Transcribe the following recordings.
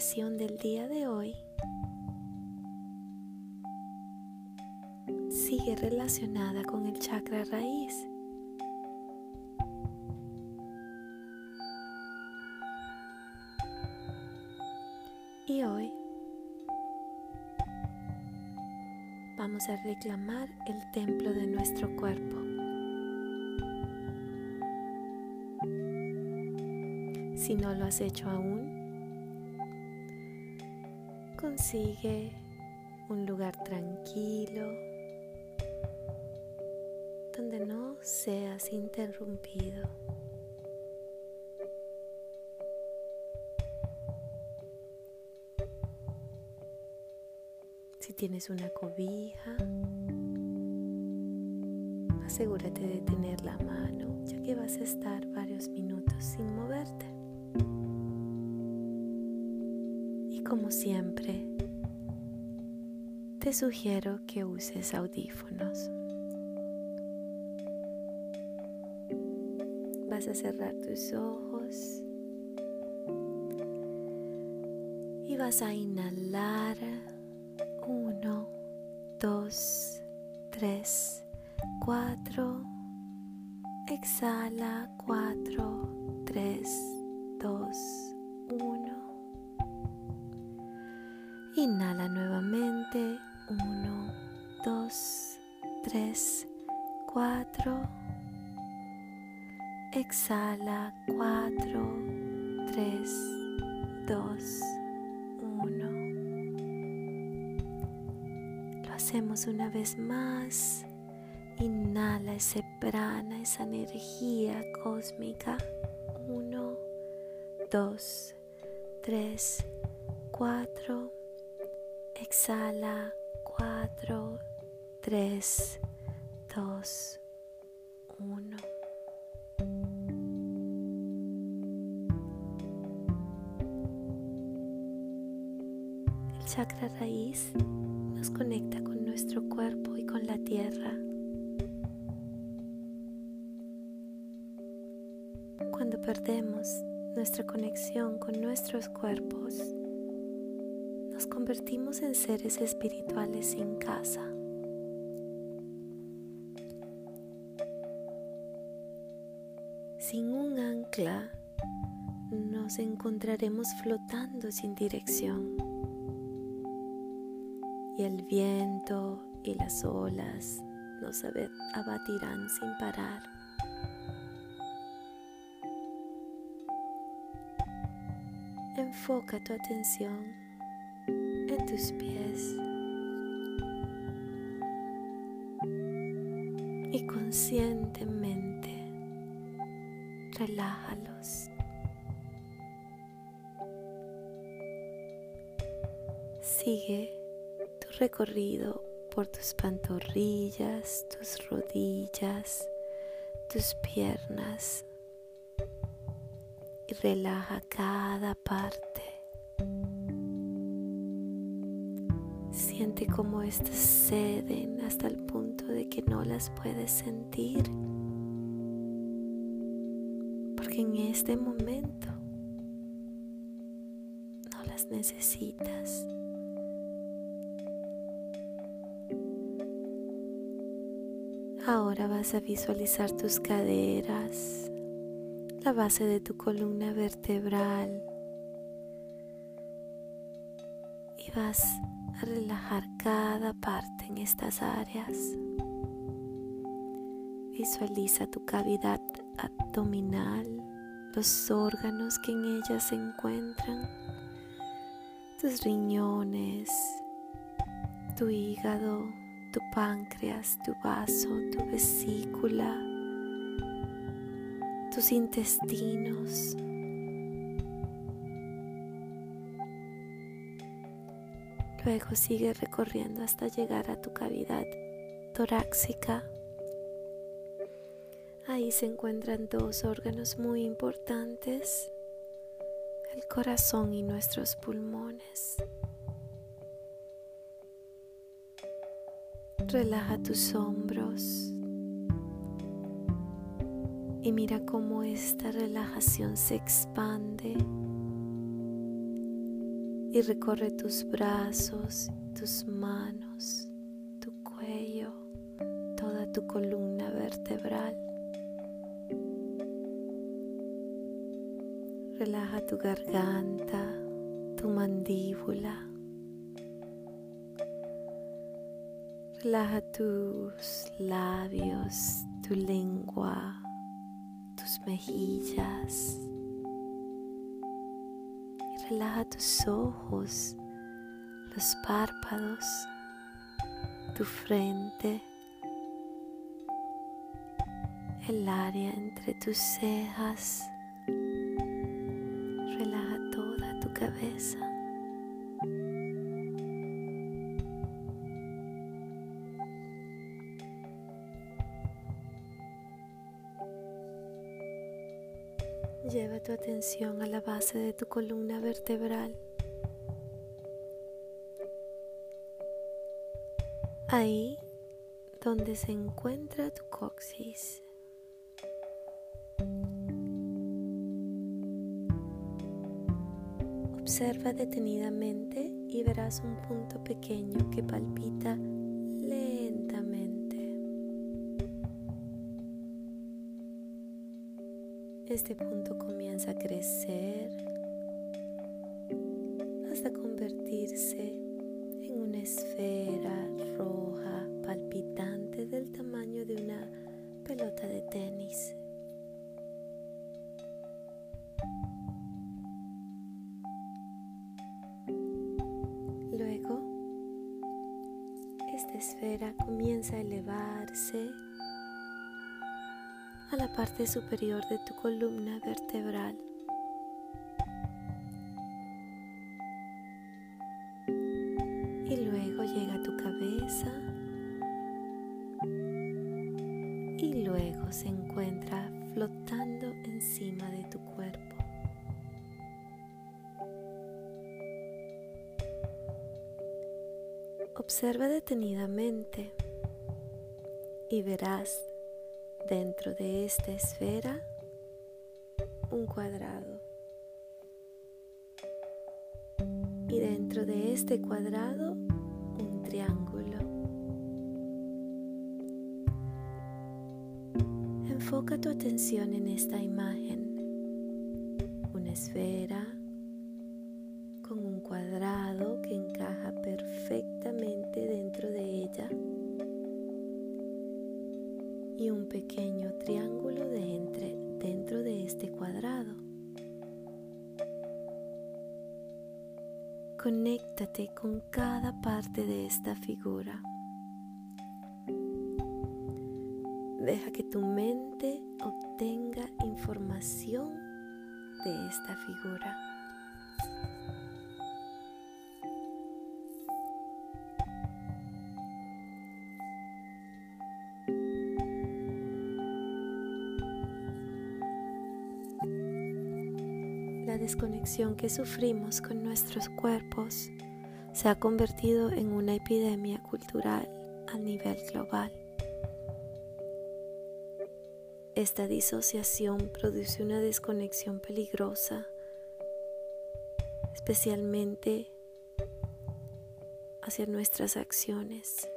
meditación del día de hoy sigue relacionada con el chakra raíz. Y hoy vamos a reclamar el templo de nuestro cuerpo. Si no lo has hecho aún, consigue un lugar tranquilo donde no seas interrumpido. Si tienes una cobija, asegúrate de tener la mano, ya que vas a estar varios minutos sin moverte. Como siempre, te sugiero que uses audífonos. Vas a cerrar tus ojos y vas a inhalar uno, dos, tres, cuatro. Exhala cuatro, tres, dos, uno. Inhala nuevamente. 1, 2, 3, 4. Exhala. 4, 3, 2, 1. Lo hacemos una vez más. Inhala ese prana, esa energía cósmica. 1, 2, 3, 4. Exhala 4, 3, 2, 1. El chakra raíz nos conecta con nuestro cuerpo y con la tierra. Cuando perdemos nuestra conexión con nuestros cuerpos, nos convertimos en seres espirituales sin casa. Sin un ancla, nos encontraremos flotando sin dirección. Y el viento y las olas nos abatirán sin parar. Enfoca tu atención en tus pies y conscientemente relájalos. Sigue tu recorrido por tus pantorrillas, tus rodillas, tus piernas y relaja cada parte. Cómo estas ceden hasta el punto de que no las puedes sentir. Porque en este momento no las necesitas. Ahora vas a visualizar tus caderas, la base de tu columna vertebral y vas a relajar cada parte en estas áreas. Visualiza tu cavidad abdominal, los órganos que en ella se encuentran, tus riñones, tu hígado, tu páncreas, tu vaso, tu vesícula, tus intestinos, Luego sigue recorriendo hasta llegar a tu cavidad torácica. Ahí se encuentran dos órganos muy importantes, el corazón y nuestros pulmones. Relaja tus hombros y mira cómo esta relajación se expande y recorre tus brazos, tus manos, tu cuello, toda tu columna vertebral. Relaja tu garganta, tu mandíbula. Relaja tus labios, tu lengua, tus mejillas. Relaja tus ojos, los párpados, tu frente, el área entre tus cejas. Relaja toda tu cabeza. Lleva tu atención a la base de tu columna vertebral. Ahí donde se encuentra tu coxis. Observa detenidamente y verás un punto pequeño que palpita Este punto comienza a crecer hasta convertirse en una esfera roja palpitante del tamaño de una pelota de tenis. Luego, esta esfera comienza a elevarse parte superior de tu columna vertebral. Y luego llega a tu cabeza y luego se encuentra flotando encima de tu cuerpo. Observa detenidamente y verás dentro de esta esfera un cuadrado. Y dentro de este cuadrado un triángulo. Enfoca tu atención en esta imagen. Y un pequeño triángulo de entre, dentro de este cuadrado. Conéctate con cada parte de esta figura. Deja que tu mente obtenga información de esta figura. Desconexión que sufrimos con nuestros cuerpos se ha convertido en una epidemia cultural a nivel global. Esta disociación produce una desconexión peligrosa, especialmente hacia nuestras acciones.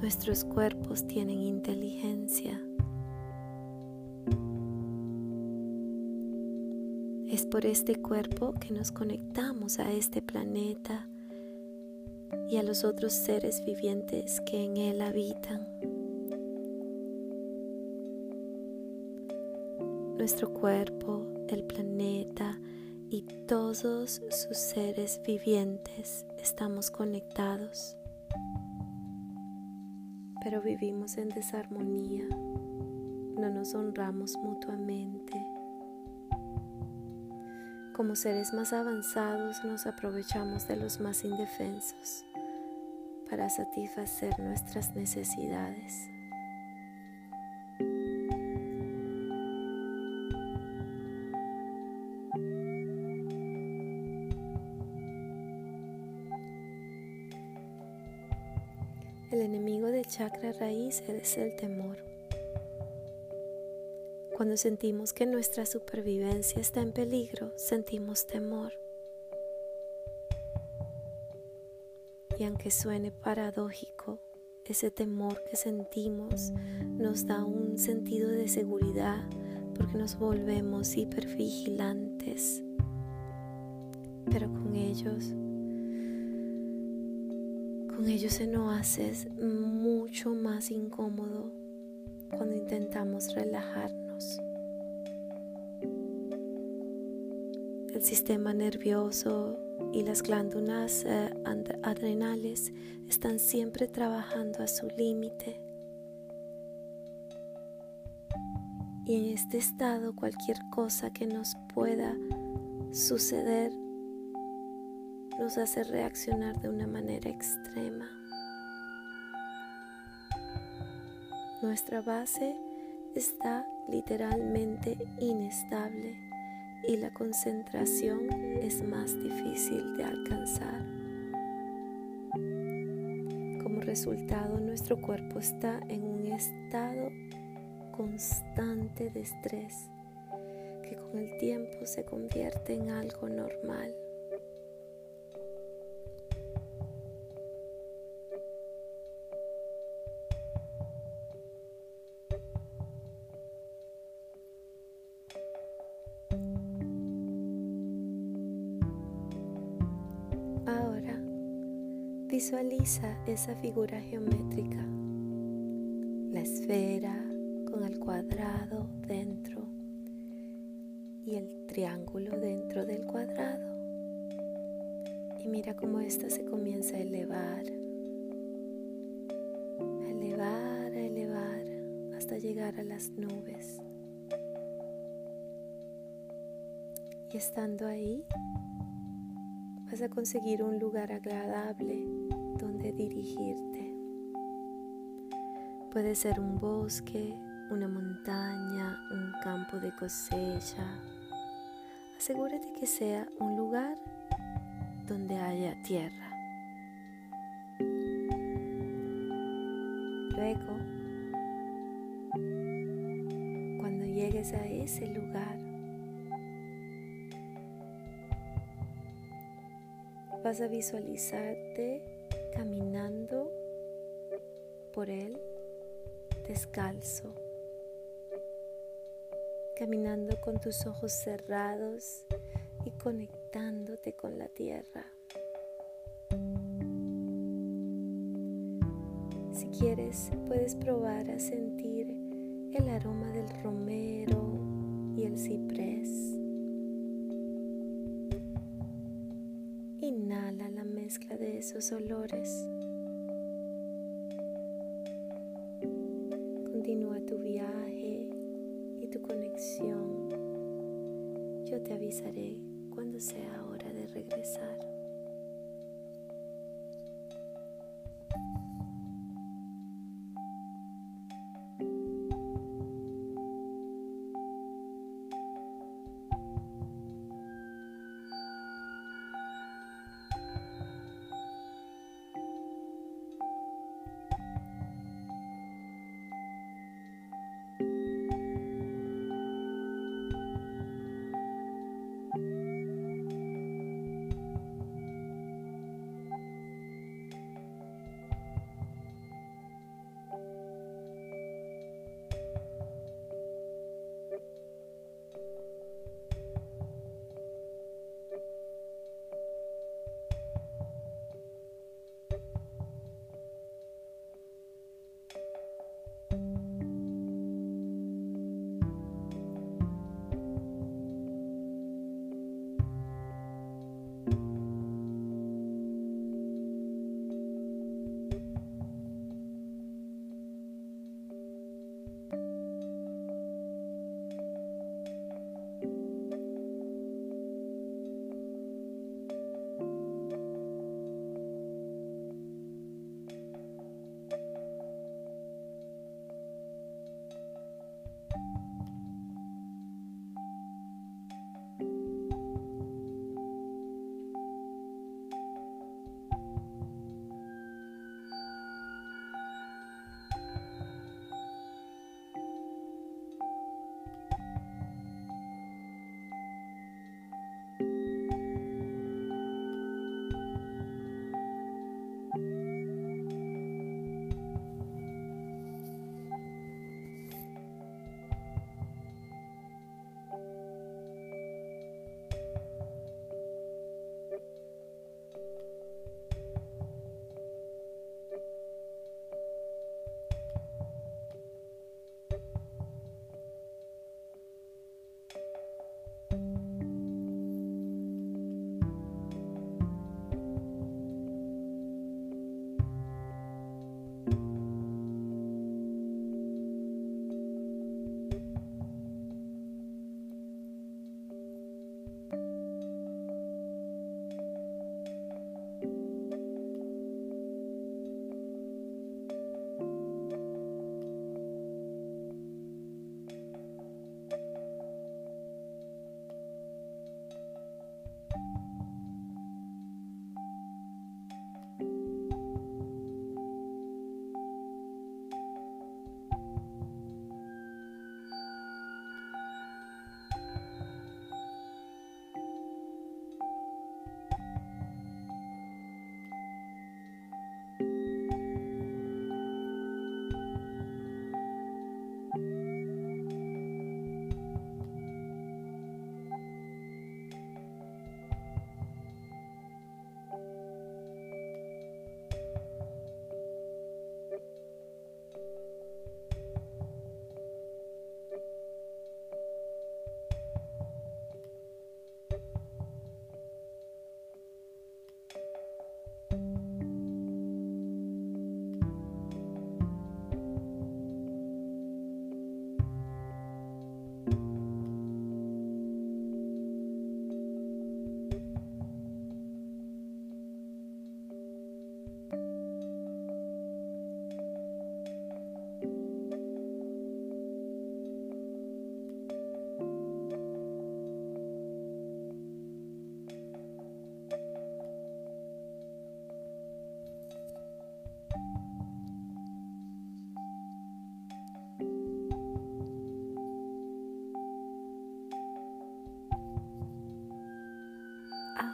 Nuestros cuerpos tienen inteligencia Es por este cuerpo que nos conectamos a este planeta y a los otros seres vivientes que en él habitan. Nuestro cuerpo, el planeta y todos sus seres vivientes estamos conectados, pero vivimos en desarmonía, no nos honramos mutuamente como seres más avanzados nos aprovechamos de los más indefensos para satisfacer nuestras necesidades. El enemigo del chakra raíz es el temor. Cuando sentimos que nuestra supervivencia está en peligro, sentimos temor. Y aunque suene paradójico, ese temor que sentimos nos da un sentido de seguridad porque nos volvemos hipervigilantes. Pero con ellos, con ellos se nos hace mucho más incómodo cuando intentamos relajarnos. El sistema nervioso y las glándulas eh, adrenales están siempre trabajando a su límite. Y en este estado cualquier cosa que nos pueda suceder nos hace reaccionar de una manera extrema. Nuestra base está literalmente inestable y la concentración es más difícil de alcanzar. Como resultado, nuestro cuerpo está en un estado constante de estrés que con el tiempo se convierte en algo normal. Visualiza esa figura geométrica, la esfera con el cuadrado dentro y el triángulo dentro del cuadrado. Y mira cómo ésta se comienza a elevar, a elevar, a elevar hasta llegar a las nubes. Y estando ahí, vas a conseguir un lugar agradable donde dirigirte. Puede ser un bosque, una montaña, un campo de cosecha. Asegúrate que sea un lugar donde haya tierra. Luego, cuando llegues a ese lugar, vas a visualizarte caminando por él descalzo, caminando con tus ojos cerrados y conectándote con la tierra. Si quieres, puedes probar a sentir el aroma del romero y el ciprés. Mezcla de esos olores. Continúa tu viaje y tu conexión. Yo te avisaré cuando sea hora de regresar.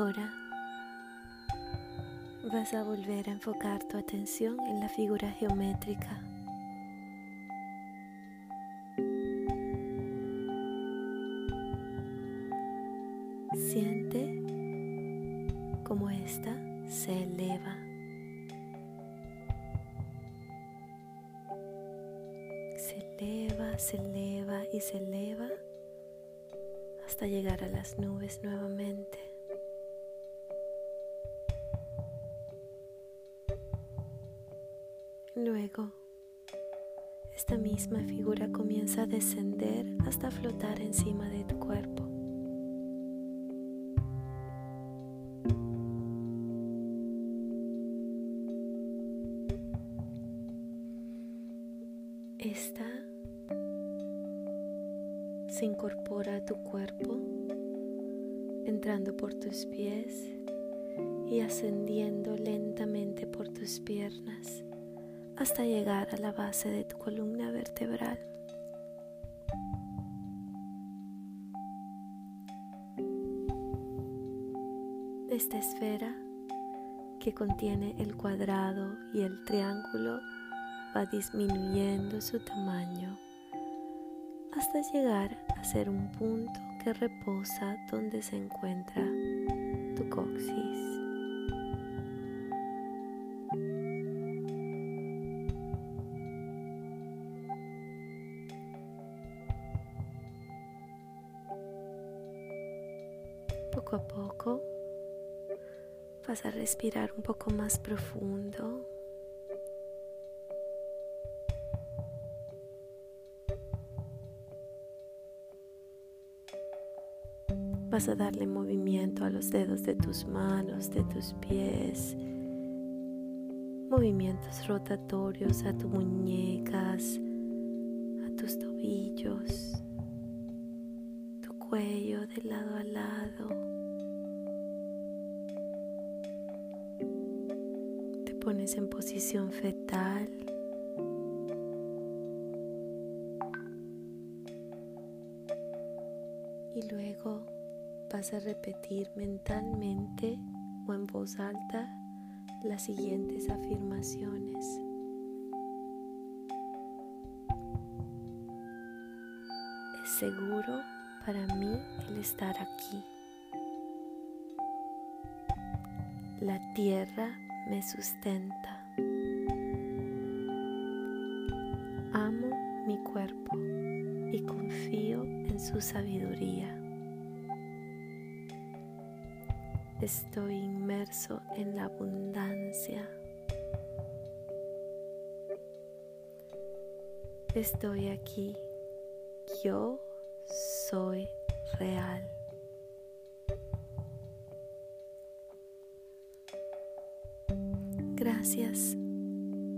Ahora vas a volver a enfocar tu atención en la figura geométrica. Siente cómo ésta se eleva. Se eleva, se eleva y se eleva hasta llegar a las nubes nuevamente. Esta misma figura comienza a descender hasta flotar encima de tu cuerpo. Esta se incorpora a tu cuerpo, entrando por tus pies y ascendiendo lentamente por tus piernas hasta llegar a la base de tu columna vertebral. Esta esfera que contiene el cuadrado y el triángulo va disminuyendo su tamaño hasta llegar a ser un punto que reposa donde se encuentra tu coxis. Poco a poco vas a respirar un poco más profundo. Vas a darle movimiento a los dedos de tus manos, de tus pies, movimientos rotatorios a tus muñecas, a tus tobillos, cuello de lado a lado. Te pones en posición fetal. Y luego vas a repetir mentalmente o en voz alta las siguientes afirmaciones. Es seguro para mí el estar aquí. La tierra me sustenta. Amo mi cuerpo y confío en su sabiduría. Estoy inmerso en la abundancia. Estoy aquí. Yo soy real. Gracias.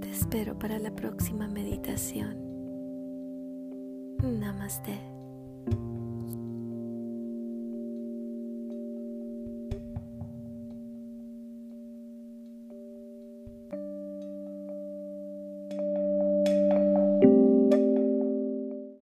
Te espero para la próxima meditación. Namaste.